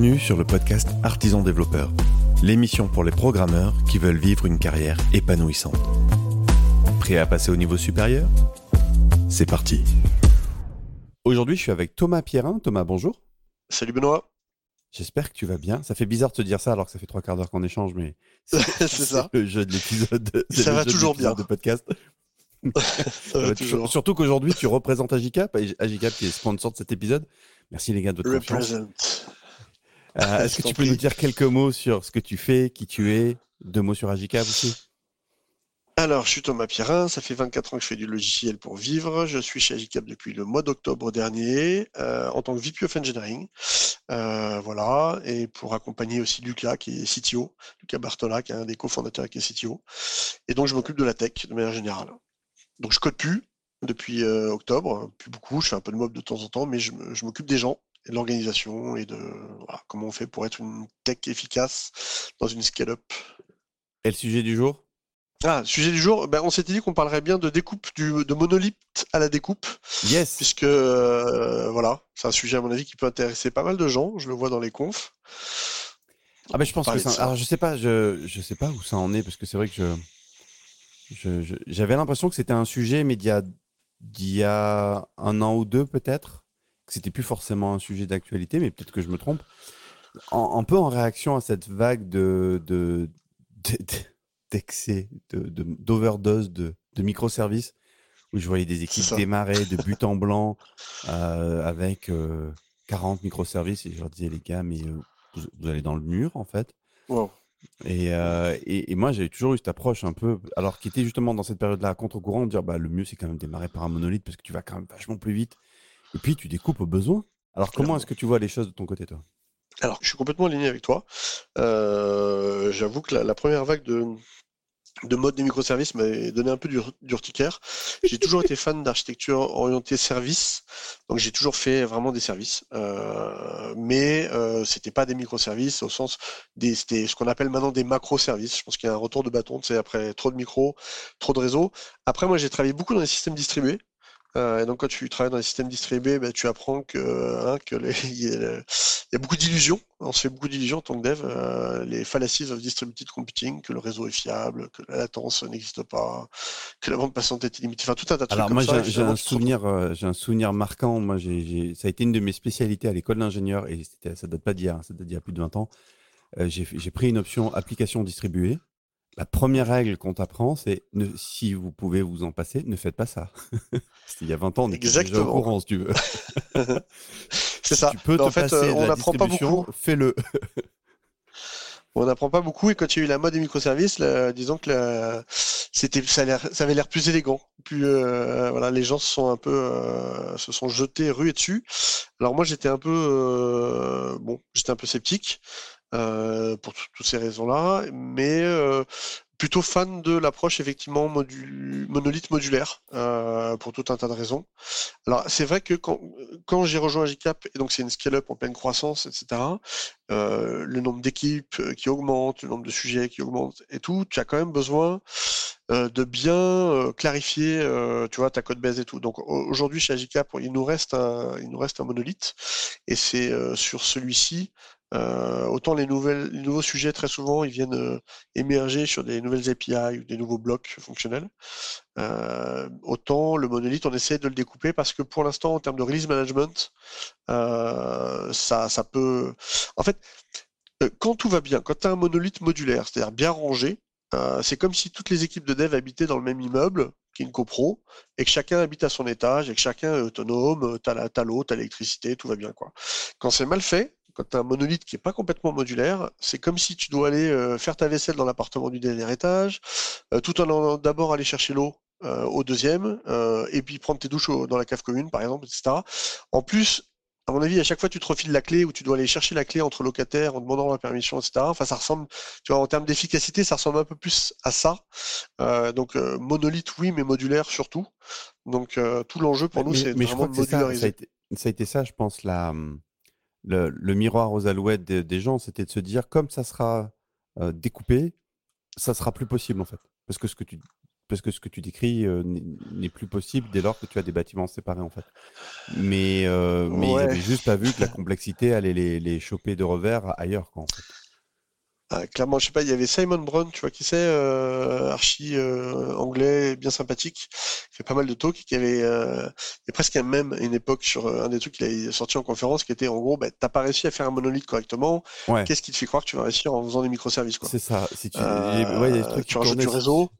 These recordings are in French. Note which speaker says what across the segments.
Speaker 1: Bienvenue sur le podcast Artisan Développeur, l'émission pour les programmeurs qui veulent vivre une carrière épanouissante. Prêt à passer au niveau supérieur? C'est parti. Aujourd'hui, je suis avec Thomas Pierrin. Thomas, bonjour.
Speaker 2: Salut Benoît.
Speaker 1: J'espère que tu vas bien. Ça fait bizarre de te dire ça alors que ça fait trois quarts d'heure qu'on échange, mais
Speaker 2: c'est ça.
Speaker 1: Le jeu de l'épisode.
Speaker 2: Ça va toujours bien.
Speaker 1: De podcast. ça va toujours. Surtout qu'aujourd'hui, tu représentes Agicap, Agicap qui est sponsor de cet épisode. Merci les gars de votre confiance. Euh, est-ce que tu peux nous dire quelques mots sur ce que tu fais, qui tu es, deux mots sur Agicap aussi?
Speaker 2: Alors, je suis Thomas Pierrin, ça fait 24 ans que je fais du logiciel pour vivre. Je suis chez Agicap depuis le mois d'octobre dernier euh, en tant que VP of Engineering. Euh, voilà, et pour accompagner aussi Lucas qui est CTO, Lucas Bartola qui est un des cofondateurs qui est CTO. Et donc, je m'occupe de la tech de manière générale. Donc, je code plus depuis octobre, plus beaucoup, je fais un peu de mob de temps en temps, mais je m'occupe des gens de l'organisation et de comment on fait pour être une tech efficace dans une scale-up.
Speaker 1: Et le sujet du jour?
Speaker 2: Ah, sujet du jour, ben, on s'était dit qu'on parlerait bien de découpe, du, de monolithe à la découpe.
Speaker 1: Yes.
Speaker 2: Puisque, euh, voilà, c'est un sujet, à mon avis, qui peut intéresser pas mal de gens. Je le vois dans les confs.
Speaker 1: Ah, ben, je pense que ça... Alors, je sais pas, je, je sais pas où ça en est, parce que c'est vrai que je, j'avais l'impression que c'était un sujet, mais d'il y a, d'il y a un an ou deux, peut-être c'était plus forcément un sujet d'actualité, mais peut-être que je me trompe. un peu en réaction à cette vague de, d'excès, de, d'overdose de, de, microservices, où je voyais des équipes démarrer de but en blanc euh, avec 40 euh, microservices, et je leur disais, les gars, mais euh, vous, allez dans le mur, en fait. Et, et, et, moi, j'avais toujours eu cette approche un peu, alors qui était justement dans cette période-là à contre-courant, de dire bah, le mieux, c'est quand même démarrer par un monolithe parce que tu vas quand même vachement plus vite et puis tu découpes au besoin. Alors comment est-ce que tu vois les choses de ton côté, toi?
Speaker 2: Alors, je suis complètement aligné avec toi. Euh, j'avoue que la, première vague de, de mode des microservices m'avait donné un peu d'urticaire. J'ai toujours été fan d'architecture orientée service, donc j'ai toujours fait vraiment des services, euh, mais euh, c'était pas des microservices au sens des c'était ce qu'on appelle maintenant des macroservices. Je pense qu'il y a un retour de bâton, c'est après trop de micros, trop de réseaux. Après moi j'ai travaillé beaucoup dans les systèmes distribués. Euh, et donc, quand tu travailles dans les systèmes distribués, bah, tu apprends que, hein, que il, y a, beaucoup d'illusions. On se fait beaucoup d'illusions en tant que dev. Euh, les fallacies of distributed computing, que le réseau est fiable, que la latence n'existe pas, que la bande passante est illimitée. Enfin, tout un tas de
Speaker 1: Alors
Speaker 2: trucs.
Speaker 1: Moi, j'ai un souvenir, euh, j'ai un souvenir marquant. Moi, ça a été une de mes spécialités à l'école d'ingénieur et ça date pas d'hier, ça date d'il y a plus de 20 ans. j'ai pris une option application distribuée. La première règle qu'on t'apprend, c'est si vous pouvez vous en passer, ne faites pas ça. C'était il y a 20 ans, on était déjà au courant, si tu veux.
Speaker 2: c'est ça.
Speaker 1: Tu peux te en fait, passer on n'apprend pas beaucoup. Fais-le.
Speaker 2: on n'apprend pas beaucoup et quand il y a eu la mode des microservices, disons que c'était, ça, avait l'air plus élégant. Plus, euh, voilà, les gens se sont un peu, euh, se sont jetés, rués dessus. Alors moi, j'étais un peu, euh, bon, j'étais un peu sceptique. Euh, pour toutes ces raisons-là, mais euh, plutôt fan de l'approche effectivement monolithe modulaire euh, pour tout un tas de raisons. Alors c'est vrai que quand, j'ai rejoint Agicap, et donc c'est une scale-up en pleine croissance, etc., le nombre d'équipes qui augmente, le nombre de sujets qui augmente et tout, tu as quand même besoin de bien clarifier, tu vois, ta code base et tout. Donc aujourd'hui chez Agicap, il nous reste un, il nous reste un monolithe, et c'est sur celui-ci euh, autant les, nouveaux sujets, très souvent, ils viennent euh, émerger sur des nouvelles API ou des nouveaux blocs fonctionnels. Euh, autant le monolithe, on essaie de le découper parce que pour l'instant, en termes de release management, ça, ça peut... En fait, quand tout va bien, quand tu as un monolithe modulaire, c'est-à-dire bien rangé, c'est comme si toutes les équipes de dev habitaient dans le même immeuble, qui est une copro, et que chacun habite à son étage, et que chacun est autonome, tu as l'eau, tu as l'électricité, tout va bien. quoi. Quand c'est mal fait, quand tu as un monolithe qui n'est pas complètement modulaire, c'est comme si tu dois aller euh, faire ta vaisselle dans l'appartement du dernier étage, euh, tout en allant d'abord aller chercher l'eau euh, au deuxième, et puis prendre tes douches dans la cave commune, par exemple, etc. En plus, à mon avis, à chaque fois, tu te refiles la clé ou tu dois aller chercher la clé entre locataires en demandant la permission, etc. Enfin, ça ressemble, tu vois, en termes d'efficacité, ça ressemble un peu plus à ça. donc, monolithe, oui, mais modulaire surtout. Donc, tout l'enjeu pour nous, c'est vraiment de modulariser.
Speaker 1: Ça, ça, a été, ça, a été, ça, je pense, la, le, miroir aux alouettes des, gens, c'était de se dire, comme ça sera découpé, ça sera plus possible en fait. Parce que ce que tu parce que ce que tu décris n'est plus possible dès lors que tu as des bâtiments séparés en fait. Mais, mais ils avaient juste pas vu que la complexité allait les, les choper de revers ailleurs quoi en fait.
Speaker 2: Ah, clairement, je sais pas, il y avait Simon Brown, tu vois qui c'est, euh, archi euh, anglais, bien sympathique, qui fait pas mal de talks, qui avait, euh, il y a presque un même une époque sur euh, un des trucs qu'il a sorti en conférence, qui était en gros, bah, t'as pas réussi à faire un monolithe correctement, qu'est-ce qui te fait croire que tu vas réussir en faisant des microservices quoi?
Speaker 1: C'est ça. Si tu, ouais, y a des trucs
Speaker 2: tu rajoutes du réseau.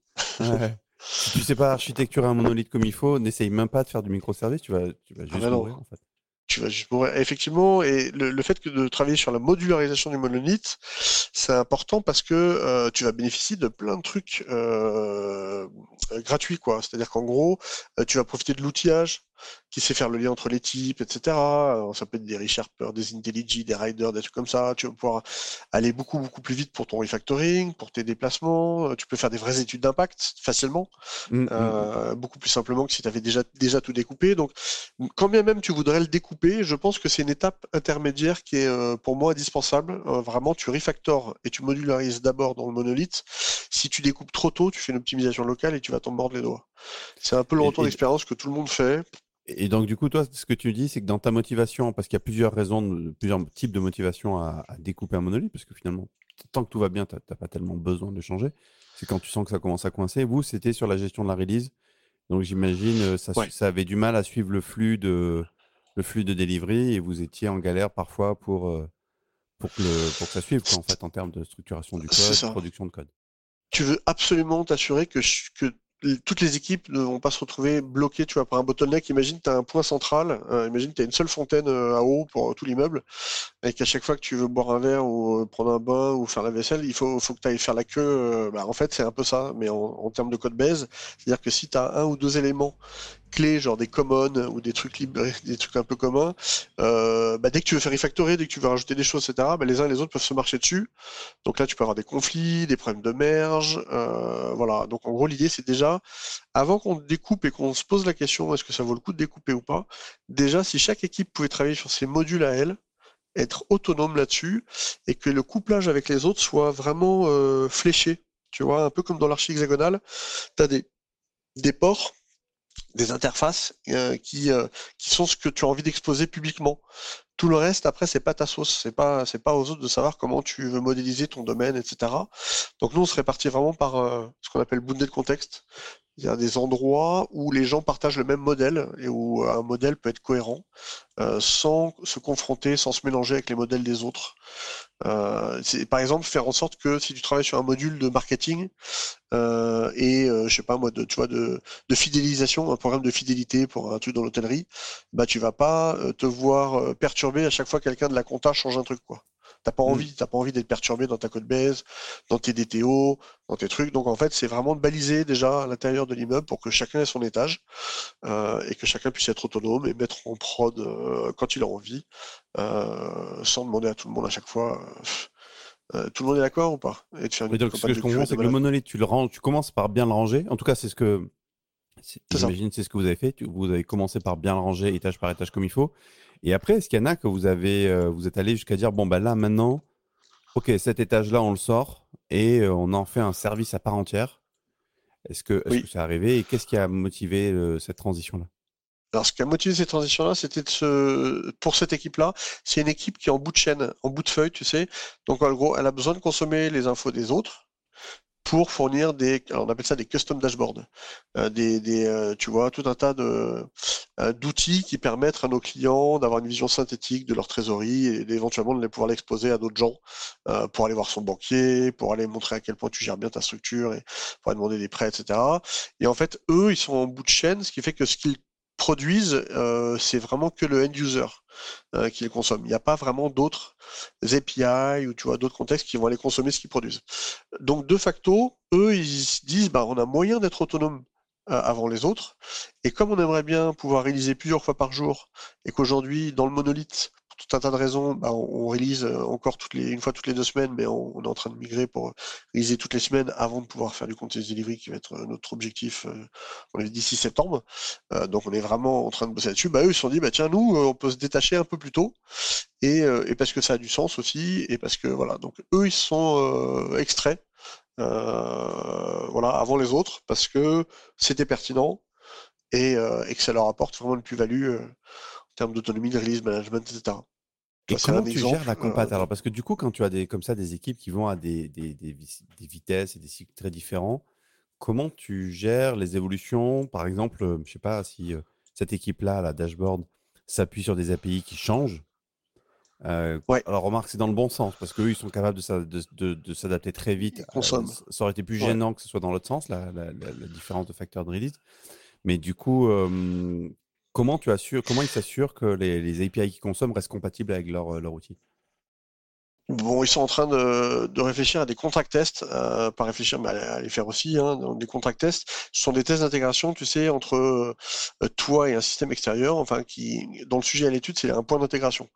Speaker 1: si tu sais pas architecturer un monolithe comme il faut, n'essaye même pas de faire du microservice, tu vas, tu vas ah juste bah mourir en fait
Speaker 2: tu vas juste Effectivement, et le, fait que de travailler sur la modularisation du monolithe, c'est important parce que euh, tu vas bénéficier de plein de trucs euh, gratuits, quoi. C'est-à-dire qu'en gros, euh, tu vas profiter de l'outillage, qui sait faire le lien entre les types, etc. ça peut être des ReSharper, des IntelliJ, des Riders, des trucs comme ça. Tu vas pouvoir aller beaucoup, beaucoup plus vite pour ton refactoring, pour tes déplacements. Tu peux faire des vraies études d'impact facilement, euh, mmh. beaucoup plus simplement que si tu avais déjà, déjà tout découpé. Donc, quand bien même tu voudrais le découper, je pense que c'est une étape intermédiaire qui est euh, pour moi indispensable. Euh, vraiment, tu refactores et tu modularises d'abord dans le monolithe. Si tu découpes trop tôt, tu fais une optimisation locale et tu vas t'en mordre les doigts. C'est un peu le retour d'expérience que tout le monde fait.
Speaker 1: Et donc, du coup, toi, ce que tu dis, c'est que dans ta motivation, parce qu'il y a plusieurs raisons, plusieurs types de motivation à, découper un monolithe, parce que finalement, tant que tout va bien, tu n'as pas tellement besoin de changer. C'est quand tu sens que ça commence à coincer. Vous, c'était sur la gestion de la release. Donc, j'imagine, euh, ça, ça avait du mal à suivre le flux de, le flux de delivery et vous étiez en galère parfois pour, euh, pour, que, pour que ça suive, en fait, en termes de structuration du code, de production de code.
Speaker 2: Tu veux absolument t'assurer que, que toutes les équipes ne vont pas se retrouver bloquées, tu vois, par un bottleneck. Imagine, tu as un point central, euh, imagine, tu as une seule fontaine euh, à eau pour tout l'immeuble, et qu'à chaque fois que tu veux boire un verre ou euh, prendre un bain ou faire la vaisselle, il faut, faut que tu ailles faire la queue. Bah, en fait, c'est un peu ça, mais en, en termes de code base, c'est-à-dire que si tu as un ou deux éléments clés, genre des commons ou des trucs libres, des trucs un peu communs, euh, bah, dès que tu veux faire refactorer, dès que tu veux rajouter des choses, etc., bah, les uns et les autres peuvent se marcher dessus. Donc là, tu peux avoir des conflits, des problèmes de merge, euh, voilà. Donc en gros, l'idée, c'est déjà, avant qu'on découpe et qu'on se pose la question, est-ce que ça vaut le coup de découper ou pas, déjà, si chaque équipe pouvait travailler sur ses modules à elle, être autonome là-dessus, et que le couplage avec les autres soit vraiment euh, fléché, tu vois, un peu comme dans l'archi hexagonale, tu as des, des ports des interfaces euh, qui, euh, qui sont ce que tu as envie d'exposer publiquement. Tout le reste, après, c'est pas ta sauce, c'est pas c'est pas aux autres de savoir comment tu veux modéliser ton domaine, etc. Donc nous, on serait parti vraiment par euh, ce qu'on appelle bounded context. Il y a des endroits où les gens partagent le même modèle et où un modèle peut être cohérent sans se confronter, sans se mélanger avec les modèles des autres. Euh, par exemple faire en sorte que si tu travailles sur un module de marketing euh, et euh, je sais pas moi de tu de, fidélisation, un programme de fidélité pour un truc dans l'hôtellerie, bah tu vas pas euh, te voir euh, perturber à chaque fois quelqu'un de la compta change un truc quoi. T'as pas mm. envie, t'as pas envie d'être perturbé dans ta code base, dans tes DTO, dans tes trucs. Donc en fait, c'est vraiment de baliser déjà à l'intérieur de l'immeuble pour que chacun ait son étage euh, et que chacun puisse être autonome et mettre en prod euh, quand il a envie, euh, sans demander à tout le monde à chaque fois. Euh, tout le monde est d'accord ou pas?
Speaker 1: Et Ce que je comprends, c'est que le monolithe, tu le ranges, tu commences par bien le ranger. En tout cas, c'est ce que J'imagine c'est ce que vous avez fait. Vous avez commencé par bien le ranger étage par étage comme il faut. Et après, est-ce qu'il y en a que vous avez, euh, vous êtes allé jusqu'à dire bon bah là maintenant, ok cet étage-là on le sort et euh, on en fait un service à part entière. Est-ce que, est-ce que c'est arrivé et qu'est-ce qui a motivé euh, cette transition-là?
Speaker 2: Alors, ce qui a motivé cette transition-là, c'était de se... pour cette équipe-là, c'est une équipe qui est en bout de chaîne, en bout de feuille, tu sais. Donc, en gros, elle a besoin de consommer les infos des autres pour fournir des, on appelle ça des custom dashboards, euh, des, des euh, tu vois, tout un tas de euh, d'outils qui permettent à nos clients d'avoir une vision synthétique de leur trésorerie et éventuellement de les pouvoir l'exposer à d'autres gens pour aller voir son banquier, pour aller montrer à quel point tu gères bien ta structure et pour aller demander des prêts, etc. Et en fait, eux, ils sont en bout de chaîne, ce qui fait que ce qu'ils produisent, euh, c'est vraiment que le end user euh, qui les consomme. Il n'y a pas vraiment d'autres API ou tu d'autres contextes qui vont aller consommer ce qu'ils produisent. Donc de facto, eux ils se disent bah on a moyen d'être autonome euh, avant les autres. Et comme on aimerait bien pouvoir réaliser plusieurs fois par jour et qu'aujourd'hui dans le monolithe tout un tas de raisons, bah, on, on, release euh, encore une fois toutes les deux semaines, mais on, est en train de migrer pour réaliser toutes les semaines avant de pouvoir faire du continuous delivery qui va être euh, notre objectif euh, d'ici septembre. donc on est vraiment en train de bosser là-dessus. Bah, eux, ils se sont dit, bah, tiens, nous, on peut se détacher un peu plus tôt. Et, parce que ça a du sens aussi, et parce que voilà, donc eux, ils sont extraits voilà, avant les autres, parce que c'était pertinent et, que ça leur apporte vraiment une plus-value termes d'autonomie, de release management, etc.
Speaker 1: Et comment tu gères la compat Alors, parce que du coup, quand tu as des, comme ça des équipes qui vont à des, des, des, des vitesses et des cycles très différents, comment tu gères les évolutions? Par exemple, je ne sais pas si cette équipe-là, la dashboard, s'appuie sur des API qui changent. Euh,
Speaker 2: ouais.
Speaker 1: Alors remarque, c'est dans le bon sens parce qu'eux, ils sont capables de, de, de, s'adapter très vite.
Speaker 2: Euh, ça
Speaker 1: aurait été plus gênant que ce soit dans l'autre sens, la, la, la, différence de facteur de release. Mais du coup, euh, comment tu assures, comment ils s'assurent que les, API qu'ils consomment restent compatibles avec leur, leur outil?
Speaker 2: Bon, ils sont en train de, de réfléchir à des contract tests, euh, pas réfléchir, mais à, les faire aussi. Hein, des contract tests, ce sont des tests d'intégration, tu sais, entre euh, toi et un système extérieur. Enfin, qui, dans le sujet à l'étude, c'est un point d'intégration.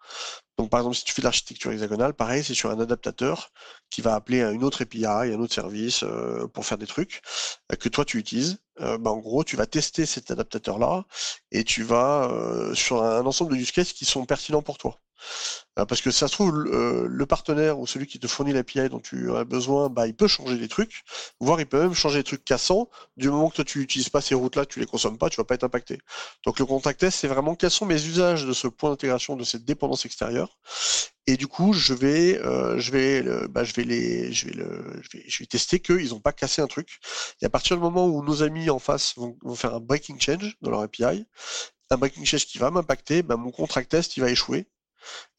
Speaker 2: Donc, par exemple, si tu fais de l'architecture hexagonale, pareil, c'est sur un adaptateur qui va appeler une autre API, un autre service euh, pour faire des trucs euh, que toi tu utilises. Euh, bah, en gros, tu vas tester cet adaptateur-là et tu vas sur un ensemble de use cases qui sont pertinents pour toi. Euh, parce que ça se trouve, euh, le partenaire ou celui qui te fournit l'API dont tu as besoin, bah, il peut changer des trucs, voire il peut même changer des trucs cassants. Du moment que tu n'utilises pas ces routes-là, tu les consommes pas, tu vas pas être impacté. Donc le contact test, c'est vraiment quels sont mes usages de ce point d'intégration, de cette dépendance extérieure. Et du coup, je vais, euh, je vais, bah, je vais je vais je vais, tester qu'ils n'ont pas cassé un truc. Et à partir du moment où nos amis en face vont, vont faire un breaking change dans leur API, un breaking change qui va m'impacter, bah, mon contract test il va échouer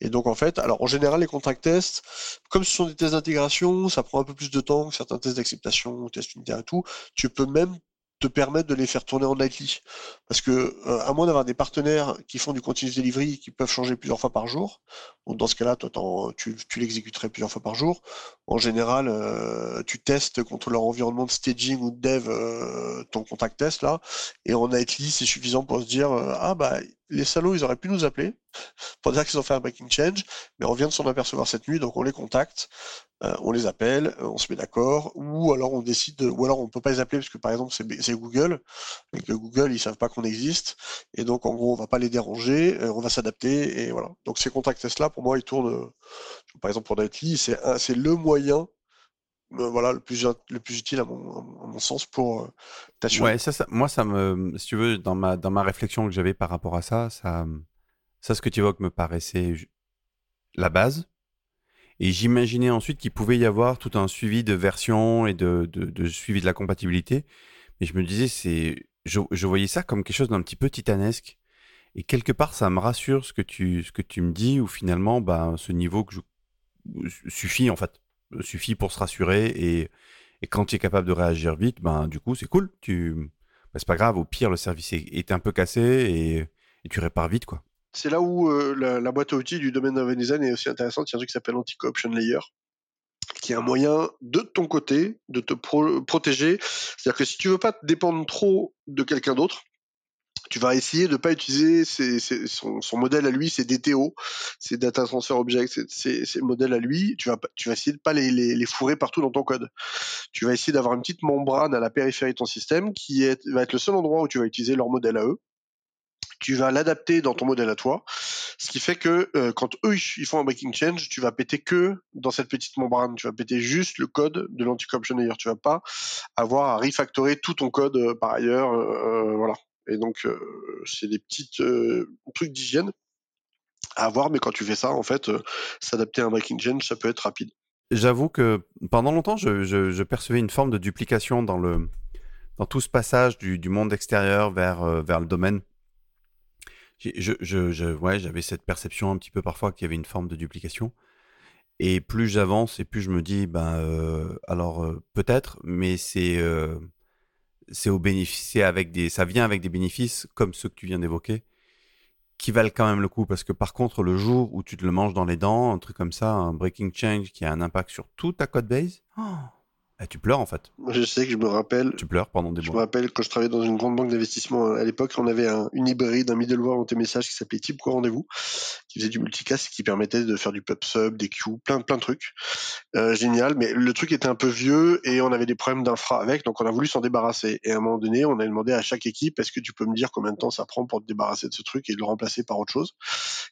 Speaker 2: et donc en fait, alors en général les contract tests, comme ce sont des tests d'intégration, ça prend un peu plus de temps que certains tests d'acceptation, tests unitaires et tout. Tu peux même te permettre de les faire tourner en nightly. Parce que, euh, à moins d'avoir des partenaires qui font du continuous delivery qui peuvent changer plusieurs fois par jour, dans ce cas-là, tu l'exécuterais plusieurs fois par jour. En général, euh, tu testes contre leur environnement de staging ou de dev euh, ton contact test là, et en nightly, c'est suffisant pour se dire ah bah les salauds, ils auraient pu nous appeler pour dire qu'ils ont fait un breaking change, mais on vient de s'en apercevoir cette nuit, donc on les contacte, euh, on les appelle, euh, on se met d'accord, ou alors on décide, ou alors on peut pas les appeler parce que par exemple c'est Google, et que Google ils savent pas qu'on existe, et donc en gros on va pas les déranger, euh, on va s'adapter, et voilà. Donc ces contacts là pour moi, ils tournent, par exemple pour Nightly, c'est c'est le moyen voilà le plus le plus utile à mon, sens pour
Speaker 1: t'assurer. Ouais, ça, moi ça me si tu veux dans ma dans ma réflexion que j'avais par rapport à ça, ça ça ce que tu évoques me paraissait la base. Et j'imaginais ensuite qu'il pouvait y avoir tout un suivi de version et de, de, suivi de la compatibilité. Mais je me disais, c'est, je, je voyais ça comme quelque chose d'un petit peu titanesque. Et quelque part, ça me rassure ce que tu, ce que tu me dis, où finalement, bah, ce niveau que je, suffit, en fait, suffit pour se rassurer. Et, et quand tu es capable de réagir vite, ben, du coup, c'est cool. Tu, bah, c'est pas grave. Au pire, le service est, un peu cassé et, tu répares vite, quoi
Speaker 2: c'est là où euh, la, boîte à outils du domaine d'Avenizan est aussi intéressante. Il y a un truc qui s'appelle Anti-Option Layer, qui est un moyen de ton côté de te protéger. C'est-à-dire que si tu veux pas te dépendre trop de quelqu'un d'autre, tu vas essayer de ne pas utiliser son, modèle à lui, ses DTO, ses Data Transfer Objects, ses, modèles à lui. Tu vas, essayer de pas les, fourrer partout dans ton code. Tu vas essayer d'avoir une petite membrane à la périphérie de ton système qui va être le seul endroit où tu vas utiliser leur modèle à eux tu vas l'adapter dans ton modèle à toi. Ce qui fait que euh, quand eux ils font un breaking change, tu vas péter que dans cette petite membrane. Tu vas péter juste le code de l'anti-corruption layer. Tu vas pas avoir à refactorer tout ton code euh, par ailleurs. Euh, voilà. Et donc c'est des petits trucs d'hygiène à avoir, mais quand tu fais ça, en fait, s'adapter à un breaking change, ça peut être rapide.
Speaker 1: J'avoue que pendant longtemps, je, percevais une forme de duplication dans tout ce passage du, monde extérieur vers, le domaine je, ouais, j'avais cette perception un petit peu parfois qu'il y avait une forme de duplication. Et plus j'avance et plus je me dis, ben, alors peut-être, mais c'est c'est au bénéfice, avec des, ça vient avec des bénéfices comme ceux que tu viens d'évoquer, qui valent quand même le coup. Parce que par contre, le jour où tu te le manges dans les dents, un truc comme ça, un breaking change qui a un impact sur toute ta code base, oh, ah, tu pleures en fait.
Speaker 2: Je sais que je me rappelle.
Speaker 1: Tu pleures pendant des
Speaker 2: mois.
Speaker 1: Je
Speaker 2: me rappelle quand je travaillais dans une grande banque d'investissement euh, à l'époque, on avait un, une hybride, un middleware en messages qui s'appelait Type Quoi Rendez-vous, qui faisait du multicast qui permettait de faire du pub sub, des queues, plein plein de trucs. Euh, génial, mais le truc était un peu vieux et on avait des problèmes d'infra avec, donc on a voulu s'en débarrasser. Et à un moment donné, on a demandé à chaque équipe est-ce que tu peux me dire combien de temps ça prend pour te débarrasser de ce truc et de le remplacer par autre chose?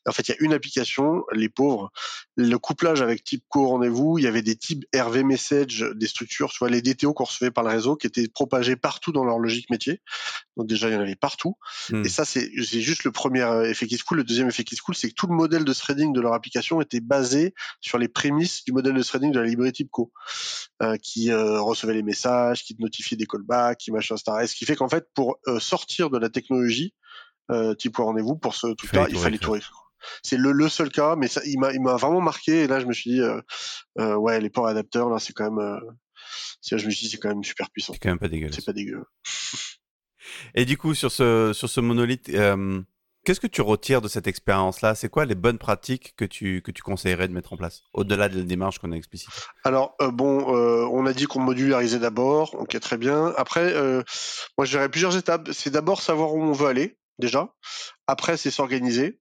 Speaker 2: en fait, il y a une application, les pauvres, le couplage avec Type Co Rendez-vous, il y avait des types RV Message, des structures factures, tu vois, les DTO qu'on recevait par le réseau, qui étaient propagés partout dans leur logique métier. Donc déjà, il y en avait partout.
Speaker 1: Hmm.
Speaker 2: Et ça, c'est juste le premier euh, effet qui se coule. Le deuxième effet qui se coule, c'est que tout le modèle de threading de leur application était basé sur les prémices du modèle de threading de la librairie TIPCO, euh, qui euh, recevait les messages, qui notifiait des callbacks, qui machin, etc. Et ce qui fait qu'en fait, pour euh, sortir de la technologie type rendez-vous, pour ce truc-là, il fallait tout réécrire. C'est le, le, seul cas, mais ça, il m'a, il m'a vraiment marqué. Et là, je me suis dit, euh, euh, ouais, les ports adapteurs, là, c'est quand même, euh, je me suis dit, c'est quand même super puissant.
Speaker 1: C'est quand même pas dégueulasse.
Speaker 2: C'est pas dégueu.
Speaker 1: Et du coup, sur ce, sur ce monolithe, euh, qu'est-ce que tu retires de cette expérience-là? C'est quoi les bonnes pratiques que tu, que tu conseillerais de mettre en place, au-delà de la démarche qu'on a explicitée?
Speaker 2: Alors, euh, bon, euh, on a dit qu'on modularisait d'abord, ok, très bien. Après, moi, je dirais plusieurs étapes. C'est d'abord savoir où on veut aller, déjà. Après, c'est s'organiser.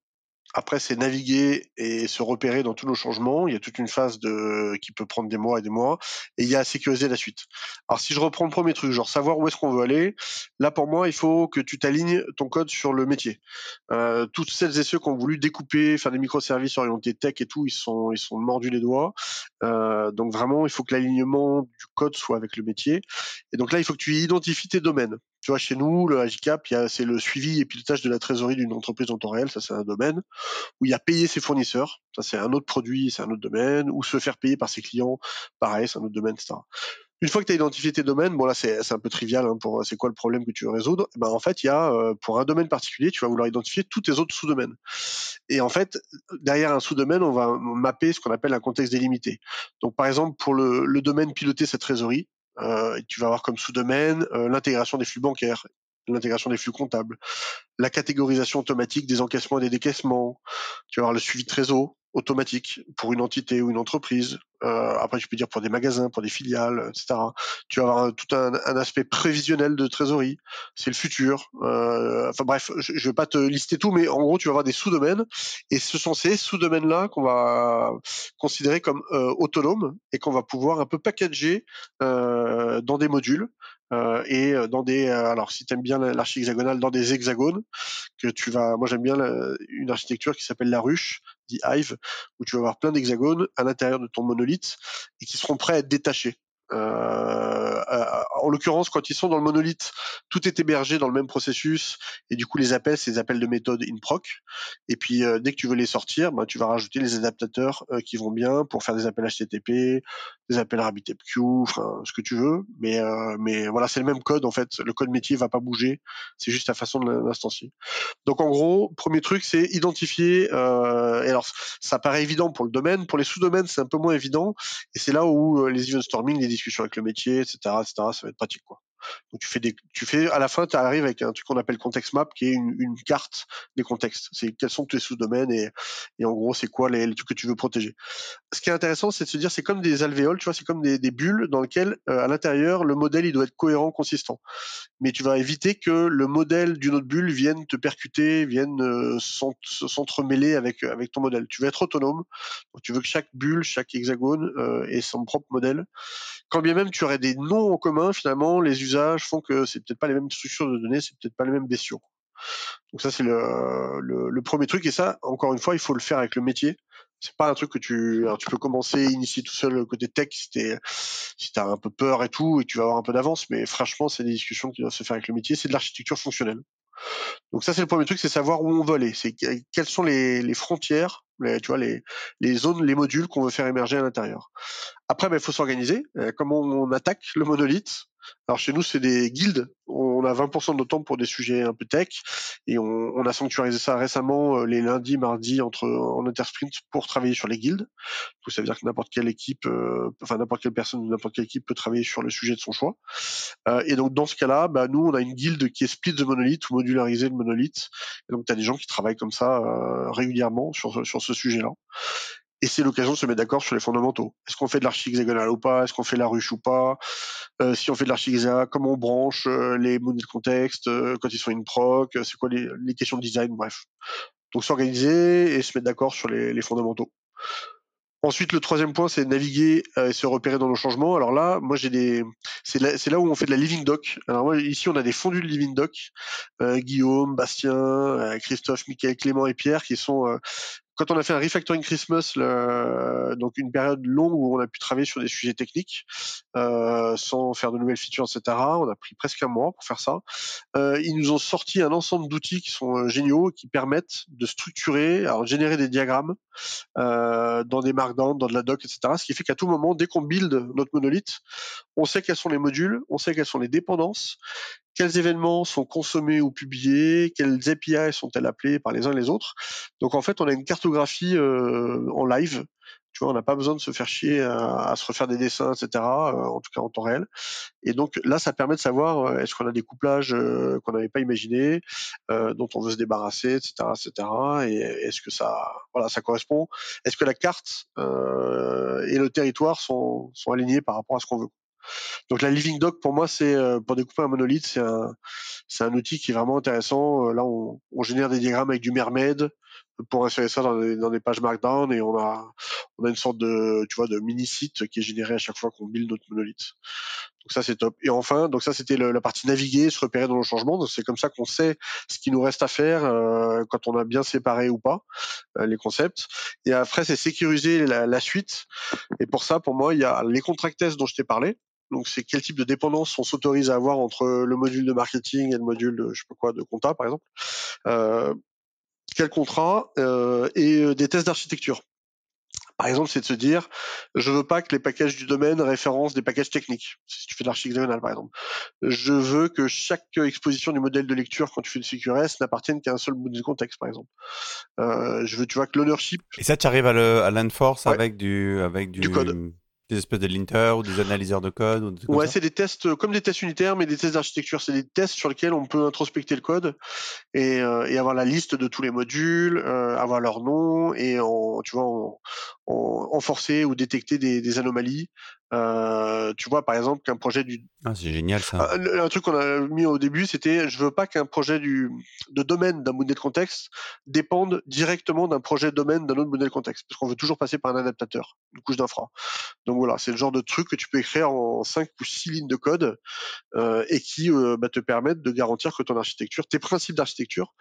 Speaker 2: Après, c'est naviguer et se repérer dans tous nos changements. Il y a toute une phase de qui peut prendre des mois et des mois. Et il y a à sécuriser la suite. Alors, si je reprends le premier truc, genre savoir où est-ce qu'on veut aller, là, pour moi, il faut que tu t'alignes ton code sur le métier. Euh, toutes celles et ceux qui ont voulu découper, faire des microservices orientés tech et tout, ils sont ils sont mordus les doigts. Euh, donc vraiment, il faut que l'alignement du code soit avec le métier. Et donc là, il faut que tu identifies tes domaines. Chez nous, le Agicap, c'est le suivi et pilotage de la trésorerie d'une entreprise en temps réel, ça c'est un domaine. Où il y a payer ses fournisseurs, ça c'est un autre produit, c'est un autre domaine. Ou se faire payer par ses clients, pareil, c'est un autre domaine, etc. Une fois que tu as identifié tes domaines, bon là c'est un peu trivial hein, pour c'est quoi le problème que tu veux résoudre? Ben en fait il y a euh, pour un domaine particulier, tu vas vouloir identifier tous tes autres sous-domaines. Et en fait derrière un sous-domaine, on va mapper ce qu'on appelle un contexte délimité. Donc par exemple pour le, le domaine piloter sa trésorerie, euh, tu vas avoir comme sous-domaine euh, l'intégration des flux bancaires, l'intégration des flux comptables, la catégorisation automatique des encaissements et des décaissements. Tu vas avoir le suivi de trésor automatique pour une entité ou une entreprise. Euh, après, tu peux dire pour des magasins, pour des filiales, etc. Tu vas avoir tout un, un aspect prévisionnel de trésorerie. C'est le futur. Euh, enfin bref, je, je vais pas te lister tout, mais en gros, tu vas avoir des sous-domaines. Et ce sont ces sous-domaines-là qu'on va considérer comme euh, autonomes et qu'on va pouvoir un peu packager euh, dans des modules. Euh, et dans des alors si tu aimes bien l'archi hexagonale dans des hexagones que tu vas moi j'aime bien une architecture qui s'appelle la ruche dit Hive où tu vas avoir plein d'hexagones à l'intérieur de ton monolithe et qui seront prêts à être détachés euh, en l'occurrence, quand ils sont dans le monolithe, tout est hébergé dans le même processus et du coup les appels, c'est des appels de méthode in proc. Et puis euh, dès que tu veux les sortir, bah, tu vas rajouter les adaptateurs euh, qui vont bien pour faire des appels HTTP, des appels RabbitMQ, enfin ce que tu veux. Mais euh, mais voilà, c'est le même code en fait. Le code métier va pas bouger, c'est juste la façon de l'instancier. Donc en gros, premier truc, c'est identifier. et alors ça paraît évident pour le domaine, pour les sous-domaines, c'est un peu moins évident. Et c'est là où les event storming, les discussions avec le métier, etc., etc., ça va être pratique, quoi. Donc tu fais à la fin, tu arrives avec un truc qu'on appelle context map, qui est une, carte des contextes. C'est quels sont tous les sous-domaines et, en gros c'est quoi les, les, trucs que tu veux protéger. Ce qui est intéressant, c'est de se dire c'est comme des alvéoles, tu vois, c'est comme des, bulles dans lesquelles euh, à l'intérieur le modèle il doit être cohérent, consistant. Mais tu vas éviter que le modèle d'une autre bulle vienne te percuter, vienne euh, s'entremêler avec avec ton modèle. Tu veux être autonome, donc tu veux que chaque bulle, chaque hexagone euh, ait son propre modèle. Quand bien même tu aurais des noms en commun, finalement les font que c'est peut-être pas les mêmes structures de données, c'est peut-être pas les mêmes bestiaux. Donc ça c'est le, premier truc et ça encore une fois il faut le faire avec le métier. C'est pas un truc que tu peux commencer initier tout seul côté tech si t'es si t'as un peu peur et tout et tu vas avoir un peu d'avance mais franchement c'est des discussions qui doivent se faire avec le métier. C'est de l'architecture fonctionnelle. Donc ça c'est le premier truc, c'est savoir où on veut aller, c'est quelles sont les, frontières, les, zones, les modules qu'on veut faire émerger à l'intérieur. Après, il ben, faut s'organiser. comment on attaque le monolithe? Alors chez nous, c'est des guildes. On a 20% de temps pour des sujets un peu tech et on, a sanctuarisé ça récemment euh, les lundis, mardis entre en intersprint pour travailler sur les guildes. Donc ça veut dire que n'importe quelle équipe, euh, enfin n'importe quelle personne, n'importe quelle équipe peut travailler sur le sujet de son choix. Euh, et donc dans ce cas-là, bah, nous on a une guilde qui est split de monolithe ou modularisé de monolithe. Donc tu as des gens qui travaillent comme ça euh, régulièrement sur, sur ce sujet-là et c'est l'occasion de se mettre d'accord sur les fondamentaux. Est-ce qu'on fait de l'archi hexagonal ou pas? Est-ce qu'on fait la ruche ou pas? Euh, Si on fait de l'archi hexagonal, comment on branche euh, les modèles de contexte euh, quand ils sont in proc? C'est quoi les, questions de design? Bref. Donc s'organiser et se mettre d'accord sur les, les, fondamentaux. Ensuite, le troisième point, c'est naviguer et se repérer dans nos changements. Alors là, moi, j'ai des, c'est là, là, où on fait de la living doc. Alors moi, ici, on a des fondus de living doc. Guillaume, Bastien, Christophe, Michael, Clément et Pierre, qui sont quand on a fait un refactoring Christmas, le, donc une période longue où on a pu travailler sur des sujets techniques euh, sans faire de nouvelles features, etc. On a pris presque un mois pour faire ça. Euh, ils nous ont sorti un ensemble d'outils qui sont euh, géniaux, qui permettent de structurer, alors générer des diagrammes euh, dans des markdowns, dans de la doc, etc. Ce qui fait qu'à tout moment, dès qu'on build notre monolithe, on sait quels sont les modules, on sait quelles sont les dépendances, quels événements sont consommés ou publiés, quelles API sont-elles appelées par les uns et les autres. Donc en fait, on a une cartographie euh, en live. Tu vois, on n'a pas besoin de se faire chier à, se refaire des dessins, etc. Euh, en tout cas en temps réel. Et donc là, ça permet de savoir euh, est-ce qu'on a des couplages qu'on n'avait pas imaginés, dont on veut se débarrasser, etc., etc. Et est-ce que ça, voilà, ça correspond? Est-ce que la carte et le territoire sont, sont alignés par rapport à ce qu'on veut? Donc la Living Doc pour moi c'est euh, pour découper un monolithe c'est un c'est un outil qui est vraiment intéressant. Euh, là on, on génère des diagrammes avec du Mermaid pour insérer ça dans des, dans des, pages Markdown et on a on a une sorte de tu vois de mini site qui est généré à chaque fois qu'on build notre monolithe. Donc ça c'est top. Et enfin donc ça c'était la partie naviguer, se repérer dans le changement. Donc c'est comme ça qu'on sait ce qui nous reste à faire euh, quand on a bien séparé ou pas euh, les concepts. Et après c'est sécuriser la, la, suite. Et pour ça pour moi il y a les contract tests dont je t'ai parlé. Donc, c'est quel type de dépendance on s'autorise à avoir entre le module de marketing et le module de, je sais pas quoi, de compta, par exemple? Euh, quel contrat euh, et euh, des tests d'architecture? Par exemple, c'est de se dire, je veux pas que les packages du domaine référencent des packages techniques. Si tu fais de l'architecture par exemple. Je veux que chaque exposition du modèle de lecture quand tu fais du CQRS n'appartienne qu'à un seul module de contexte, par exemple. Euh, je veux, tu vois, que l'ownership.
Speaker 1: Et ça, tu arrives à l'enforce avec du, avec du, du code des espèces de linter ou des analyseurs de code ou
Speaker 2: Ouais, c'est des tests euh, comme des tests unitaires, mais des tests d'architecture. C'est des tests sur lesquels on peut introspecter le code et, euh, et avoir la liste de tous les modules, euh, avoir leur nom et en, tu vois, en, en, forcer ou détecter des, des anomalies. Euh, tu vois, par exemple, qu'un projet du.
Speaker 1: Ah, c'est génial ça.
Speaker 2: Un, truc qu'on a mis au début, c'était je veux pas qu'un projet du de domaine d'un modèle de contexte dépende directement d'un projet domaine d'un autre modèle de contexte, parce qu'on veut toujours passer par un adaptateur, une couche d'infra. Donc voilà, c'est le genre de truc que tu peux écrire en 5 ou 6 lignes de code euh, et qui euh, bah, te permettent de garantir que ton architecture, tes principes d'architecture,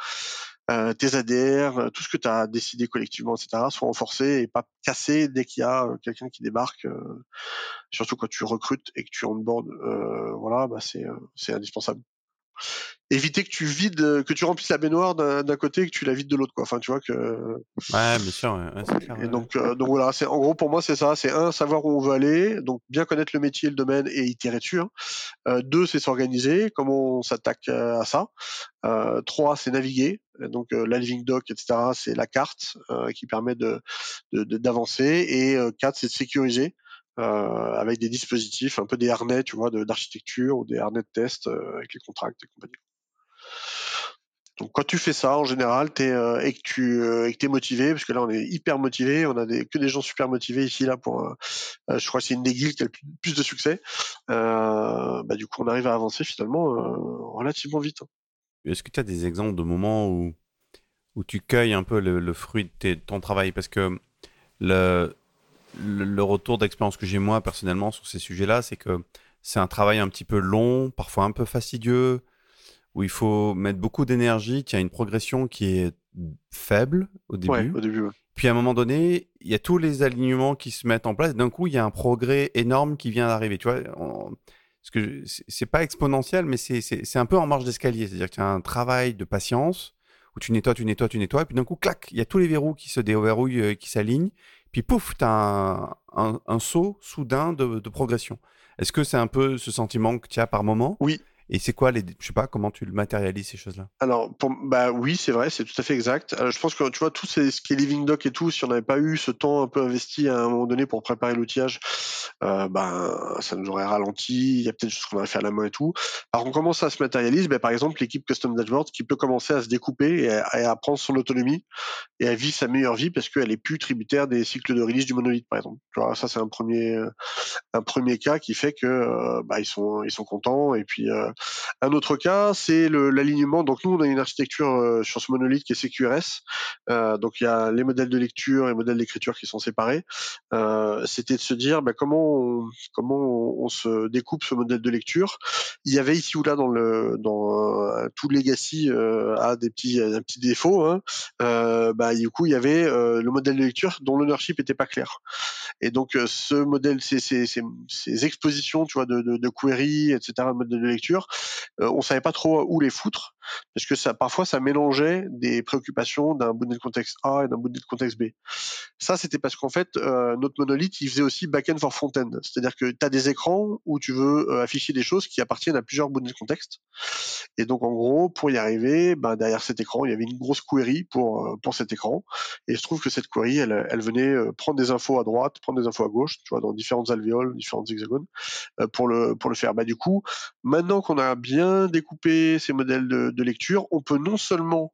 Speaker 2: euh, tes ADR, euh, tout ce que tu as décidé collectivement, etc., soient renforcés et pas cassés dès qu'il y a euh, quelqu'un qui débarque. surtout quand tu recrutes et que tu onboard, voilà, bah c'est indispensable éviter que tu vides, que tu remplisses la baignoire d'un côté et que tu la vides de l'autre, quoi. Enfin, tu vois que.
Speaker 1: Ouais, bien sûr. Ouais, clair,
Speaker 2: et donc, donc voilà, c'est en gros pour moi c'est ça, c'est un savoir où on veut aller, donc bien connaître le métier, le domaine et itérer dessus. Hein. Euh, deux, c'est s'organiser, comment on s'attaque à ça. Euh, trois, c'est naviguer, donc la living doc, etc. C'est la carte qui permet de d'avancer. et quatre, c'est de sécuriser. Euh, avec des dispositifs, un peu des harnais, tu vois, d'architecture ou des harnais de test euh, avec les contracts et compagnie. Donc quand tu fais ça en général, es, euh, et que tu euh, es motivé, parce que là on est hyper motivé, on a que des gens super motivés ici là pour, je crois que c'est une des guildes qui a le plus, de succès. bah du coup on arrive à avancer finalement relativement vite. Hein.
Speaker 1: Est-ce que tu as des exemples de moments où où tu cueilles un peu le, fruit de ton travail? Parce que le le, retour d'expérience que j'ai moi personnellement sur ces sujets-là, c'est que c'est un travail un petit peu long, parfois un peu fastidieux, où il faut mettre beaucoup d'énergie, qu'il y a une progression qui est faible au début.
Speaker 2: au début
Speaker 1: Puis à un moment donné, il y a tous les alignements qui se mettent en place. D'un coup, il y a un progrès énorme qui vient d'arriver. Tu vois, ce que c'est pas exponentiel, mais c'est un peu en marge d'escalier. C'est-à-dire qu'il y a un travail de patience où tu nettoies, tu nettoies, tu nettoies, et puis d'un coup, clac, il y a tous les verrous qui se déverrouillent, euh, qui s'alignent, puis pouf, tu un, saut soudain de, de progression. Est-ce que c'est un peu ce sentiment que tu as par moment?
Speaker 2: Oui,
Speaker 1: et c'est quoi les, je sais pas, comment tu le matérialises ces choses-là?
Speaker 2: Alors, pour, bah oui, c'est vrai, c'est tout à fait exact. Euh, je pense que tu vois tout ce qui est Living Doc et tout, si on n'avait pas eu ce temps un peu investi à un moment donné pour préparer l'outillage, euh, ben ça nous aurait ralenti. Il y a peut-être des choses qu'on aurait fait à la main et tout. Alors on commence à se matérialiser, ben, par exemple l'équipe Custom Dashboard qui peut commencer à se découper et à, prendre son autonomie et à vivre sa meilleure vie parce qu'elle est plus tributaire des cycles de release du monolithe, par exemple. Tu vois, ça c'est un premier un premier cas qui fait que euh, bah, ils sont ils sont contents et puis euh, Un autre cas, c'est l'alignement. Donc nous, on a une architecture sur ce monolithe qui est CQRS. donc il y a les modèles de lecture et les modèles d'écriture qui sont séparés. C'était de se dire bah, comment on, se découpe ce modèle de lecture. Il y avait ici ou là dans le dans tout legacy a des petits un petit défaut. Hein. bah, du coup, il y avait le modèle de lecture dont l'ownership était pas clair. Et donc ce modèle, ces, expositions, tu vois, de, de, de query, etc., de modèle de lecture, on savait pas trop où les foutre parce que ça parfois ça mélangeait des préoccupations d'un bout de contexte A et d'un bout de contexte B. Ça c'était parce qu'en fait euh, notre monolithe il faisait aussi back-end for front-end, c'est-à-dire que tu as des écrans où tu veux euh, afficher des choses qui appartiennent à plusieurs bouts de contexte. Et donc en gros pour y arriver, ben, derrière cet écran il y avait une grosse query pour euh, pour cet écran. Et je trouve que cette query elle, elle venait prendre des infos à droite, prendre des infos à gauche, tu vois dans différentes alvéoles, différentes hexagones pour le pour le faire. Bah du coup maintenant qu'on a bien découpé ces modèles de lecture, on peut non seulement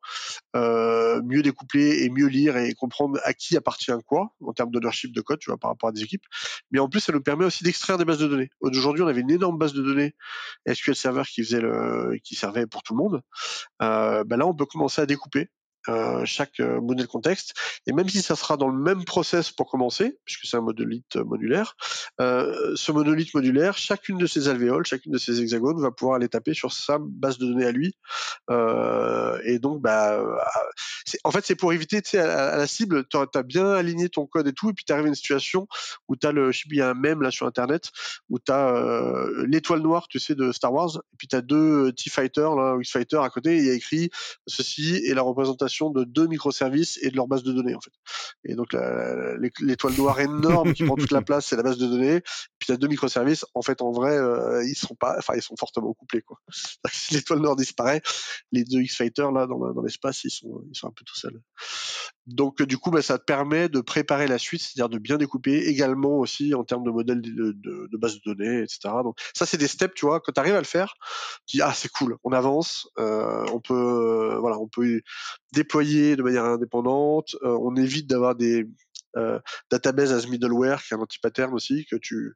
Speaker 2: euh, mieux découpler et mieux lire et comprendre à qui appartient quoi en termes d'ownership de code, par rapport à des équipes, mais en plus ça nous permet aussi d'extraire des bases de données. Aujourd'hui, on avait une énorme base de données SQL Server qui faisait le, qui servait pour tout le monde. Euh, ben là, on peut commencer à découper chaque euh, modèle contexte. Et même si ça sera dans le même process pour commencer, puisque c'est un monolithe modulaire, euh, ce monolithe modulaire, chacune de ces alvéoles, chacune de ces hexagones va pouvoir aller taper sur sa base de données à lui. Euh, et donc, bah, en fait, c'est pour éviter, tu sais, à, la cible, tu as bien aligné ton code et tout, et puis tu arrives à une situation où tu as le, je sais il y a un mème là sur Internet, où tu as euh, l'étoile noire, tu sais, de Star Wars, et puis tu as deux T-Fighters, là, X-Fighter à côté, et il y a écrit ceci est la représentation de deux microservices et de leur base de données en fait. Et donc l'étoile noire énorme qui prend toute la place, c'est la base de données. Puis il y a deux microservices. En fait, en vrai, euh, ils sont pas, enfin ils sont fortement couplés quoi. Si l'étoile noire disparaît, les deux X-Fighters là dans, dans l'espace, ils sont ils sont un peu tout seuls. Donc du coup, bah, ça te permet de préparer la suite, c'est-à-dire de bien découper également aussi en termes de modèle de, de, de base de données, etc. Donc ça, c'est des steps, tu vois. Quand tu arrives à le faire, tu dis ah c'est cool, on avance, euh, on peut euh, voilà, on peut déployer de manière indépendante, euh, on évite d'avoir des euh, database as middleware qui est un anti-pattern aussi que tu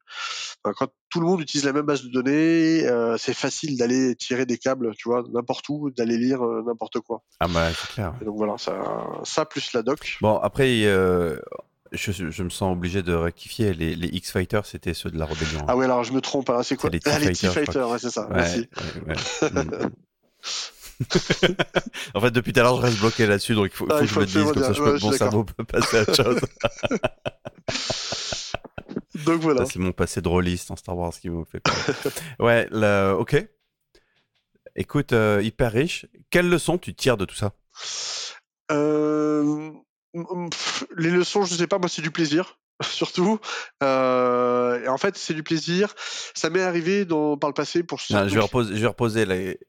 Speaker 2: quand tout le monde utilise la même base de données euh, c'est facile d'aller tirer des câbles tu vois n'importe où d'aller lire euh, n'importe quoi
Speaker 1: ah bah c'est clair
Speaker 2: donc voilà ça ça plus la doc
Speaker 1: bon après je, je, me sens obligé de rectifier. Les, les X-Fighters, c'était ceux de la rébellion.
Speaker 2: Ah ouais, alors je me trompe. Hein, c'est quoi?
Speaker 1: Les T-Fighters,
Speaker 2: ouais, c'est ça. Merci.
Speaker 1: Mm. en fait, depuis tout à l'heure, je reste bloqué là-dessus, donc il faut, ah, que je me dise, comme ça, je peux, mon cerveau peut passer à autre chose.
Speaker 2: donc voilà.
Speaker 1: C'est mon passé de rôliste en Star Wars qui me fait peur. ouais, ok. Écoute, euh, hyper riche. Quelles leçons tu tires de tout ça?
Speaker 2: Euh, Les leçons, je sais pas, moi, c'est du plaisir surtout. Euh, et en fait, c'est du plaisir. Ça m'est arrivé dans, par le passé pour.
Speaker 1: je vais reposer, je vais reposer les,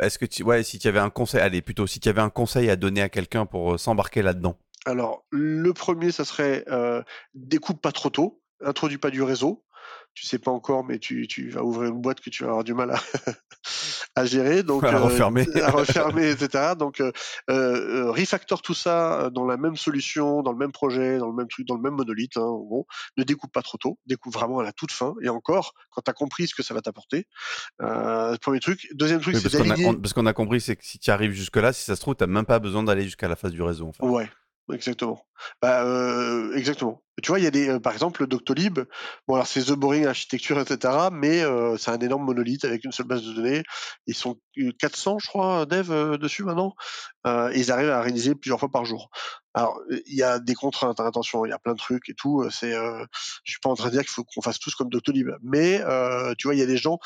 Speaker 1: est-ce que tu, ouais, si tu avais un conseil, allez, plutôt, si tu avais un conseil à donner à quelqu'un pour euh, s'embarquer là-dedans?
Speaker 2: Alors, le premier, ça serait euh, découpe pas trop tôt, introduis pas du réseau tu sais pas encore, mais tu, tu, vas ouvrir une boîte que tu vas avoir du mal à, à gérer, donc
Speaker 1: à refermer,
Speaker 2: à refermer, etc. Donc euh, euh, refactor tout ça dans la même solution, dans le même projet, dans le même truc, dans le même monolithe. Hein, en gros, ne découpe pas trop tôt, découpe vraiment à la toute fin. Et encore, quand tu as compris ce que ça va t'apporter, euh, premier truc. Deuxième truc, c'est d'aligner.
Speaker 1: Parce qu'on a compris, c'est que si tu arrives jusque là, si ça se trouve, t'as même pas besoin d'aller jusqu'à la phase du réseau. En fait.
Speaker 2: Ouais, Exactement. Bah, exactement. Tu vois, il y a des, par exemple, le Doctolib. Bon, alors c'est The Boring Architecture, etc. Mais c'est un énorme monolithe avec une seule base de données. Ils sont 400, je crois, dev dessus maintenant. ils arrivent à réaliser plusieurs fois par jour. Alors, il y a des contraintes, hein, attention, il y a plein de trucs et tout. C'est, euh, je suis pas en train de dire qu'il faut qu'on fasse tous comme Doctolib, mais euh, tu vois, il y a des gens.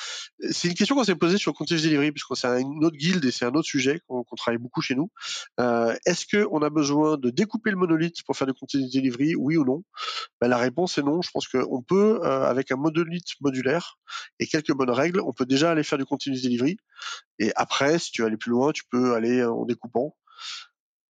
Speaker 2: C'est une question qu'on s'est posée sur Continuous Delivery, puisque c'est une autre guilde et c'est un autre sujet qu'on travaille beaucoup chez nous. Euh, Est-ce qu'on a besoin de découper le monolithe pour faire du Continuous Delivery, oui ou non? Ben, La réponse est non. Je pense qu'on peut, euh, avec un monolithe modulaire et quelques bonnes règles, on peut déjà aller faire du Continuous Delivery. Et après, si tu veux aller plus loin, tu peux aller en découpant.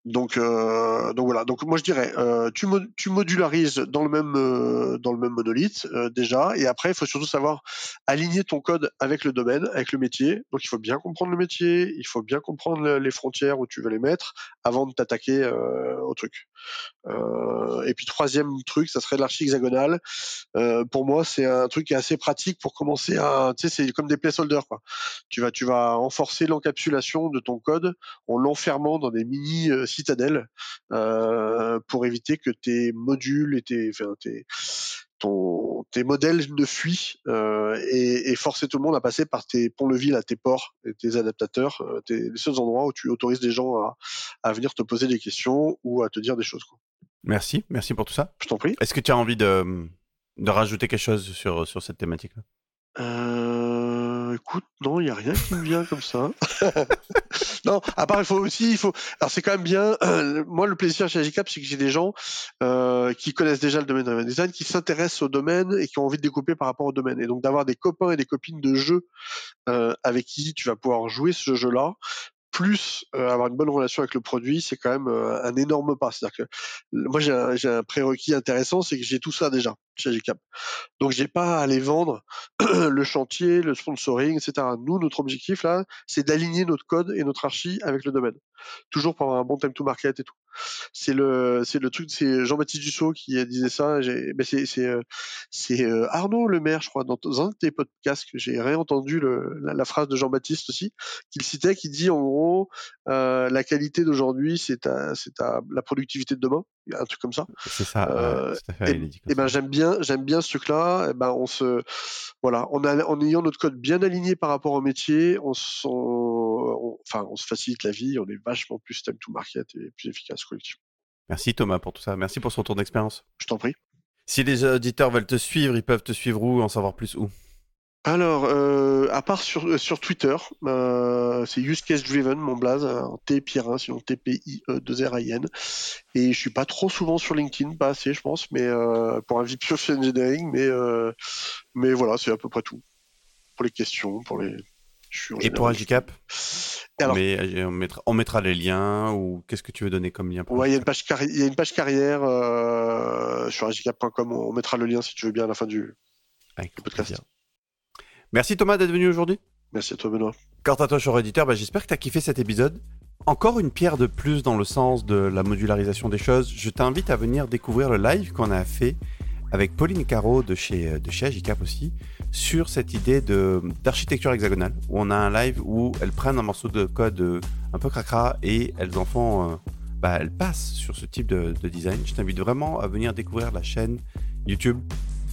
Speaker 2: Donc, euh, donc voilà. Donc moi je dirais, euh, tu, modularises dans le même euh, dans le même monolithe euh, déjà, et après il faut surtout savoir aligner ton code avec le domaine, avec le métier. Donc il faut bien comprendre le métier, il faut bien comprendre les frontières où tu veux les mettre avant de t'attaquer euh, au truc. Et puis troisième truc, ça serait l'archi hexagonale. pour moi, c'est un truc qui est assez pratique pour commencer à, tu sais, c'est comme des placeholders quoi. Tu vas tu vas renforcer l'encapsulation de ton code en l'enfermant dans des mini citadelle euh, pour éviter que tes modules et tes, tes, tes modèles ne fuient euh, et, forcer tout le monde à passer par tes ponts-levis, à tes ports et tes adaptateurs, euh, tes, les seuls endroits où tu autorises des gens à, venir te poser des questions ou à te dire des choses.
Speaker 1: Merci, merci pour tout ça.
Speaker 2: Je t'en prie.
Speaker 1: Est-ce que tu as envie de, de rajouter quelque chose sur, sur cette thématique-là?
Speaker 2: Euh, écoute, non, il n'y a rien qui me vient comme ça. non, à part, il faut aussi, il faut. Alors, c'est quand même bien. Euh, moi, le plaisir chez Agicap, c'est que j'ai des gens euh, qui connaissent déjà le domaine de design, qui s'intéressent au domaine et qui ont envie de découper par rapport au domaine. Et donc, d'avoir des copains et des copines de jeu avec qui tu vas pouvoir jouer ce jeu-là, plus euh, avoir une bonne relation avec le produit, c'est quand même euh, un énorme pas. C'est-à-dire que moi j'ai un, un, prérequis intéressant, c'est que j'ai tout ça déjà chez Agicap. Donc j'ai pas à aller vendre le chantier, le sponsoring, etc. Nous, notre objectif là, c'est d'aligner notre code et notre archi avec le domaine. Toujours pour avoir un bon time to market et tout. C'est le, c'est le truc, c'est Jean-Baptiste Dussault qui disait ça. Ben c'est, c'est, euh, c'est Arnaud Le Maire, je crois, dans un de tes podcasts que j'ai réentendu le, la, phrase de Jean-Baptiste aussi, qu'il citait, qui dit en gros, euh, la qualité d'aujourd'hui, c'est la productivité de demain un truc comme ça.
Speaker 1: C'est ça. Euh,
Speaker 2: et, et ben j'aime bien, j'aime bien ce truc-là. Et ben on se, voilà, on a, en ayant notre code bien aligné par rapport au métier, on, on, enfin, on se facilite la vie, on est vachement plus time to market et plus efficace collectivement.
Speaker 1: Merci Thomas pour tout ça. Merci pour ce retour d'expérience.
Speaker 2: Je t'en prie.
Speaker 1: Si les auditeurs veulent te suivre, ils peuvent te suivre où, en savoir plus où?
Speaker 2: Alors, euh, à part sur, euh, sur Twitter, euh, c'est use case driven, mon blaze, en T Pierre sinon T P I E 2 R I N. Et je suis pas trop souvent sur LinkedIn, pas assez, je pense, mais euh, pour un VIP sur engineering, mais mais voilà, c'est à peu près tout pour les questions, pour les.
Speaker 1: Et pour Agicap on, on, mettra, on, mettra, les liens ou qu'est-ce que tu veux donner comme lien
Speaker 2: Ouais, il y a une page, y a une page carrière sur agicap.com. On mettra le lien si tu veux bien à la fin du,
Speaker 1: Avec podcast. Plaisir. Merci Thomas d'être venu aujourd'hui.
Speaker 2: Merci à toi Benoît.
Speaker 1: Quant à toi, cher éditeur, bah, j'espère que tu as kiffé cet épisode. Encore une pierre de plus dans le sens de la modularisation des choses. Je t'invite à venir découvrir le live qu'on a fait avec Pauline Caro de chez, de chez Agicap aussi sur cette idée d'architecture hexagonale où on a un live où elles prennent un morceau de code euh, un peu cracra et elles en font, euh, bah, elles passent sur ce type de, de design. Je t'invite vraiment à venir découvrir la chaîne YouTube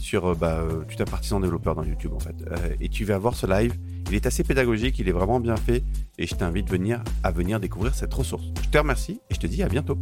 Speaker 1: sur euh, bah, euh, tu tapes partisan développeur dans YouTube en fait. Euh, et tu vas voir ce live. Il est assez pédagogique, il est vraiment bien fait et je t'invite venir, à venir découvrir cette ressource. Je te remercie et je te dis à bientôt.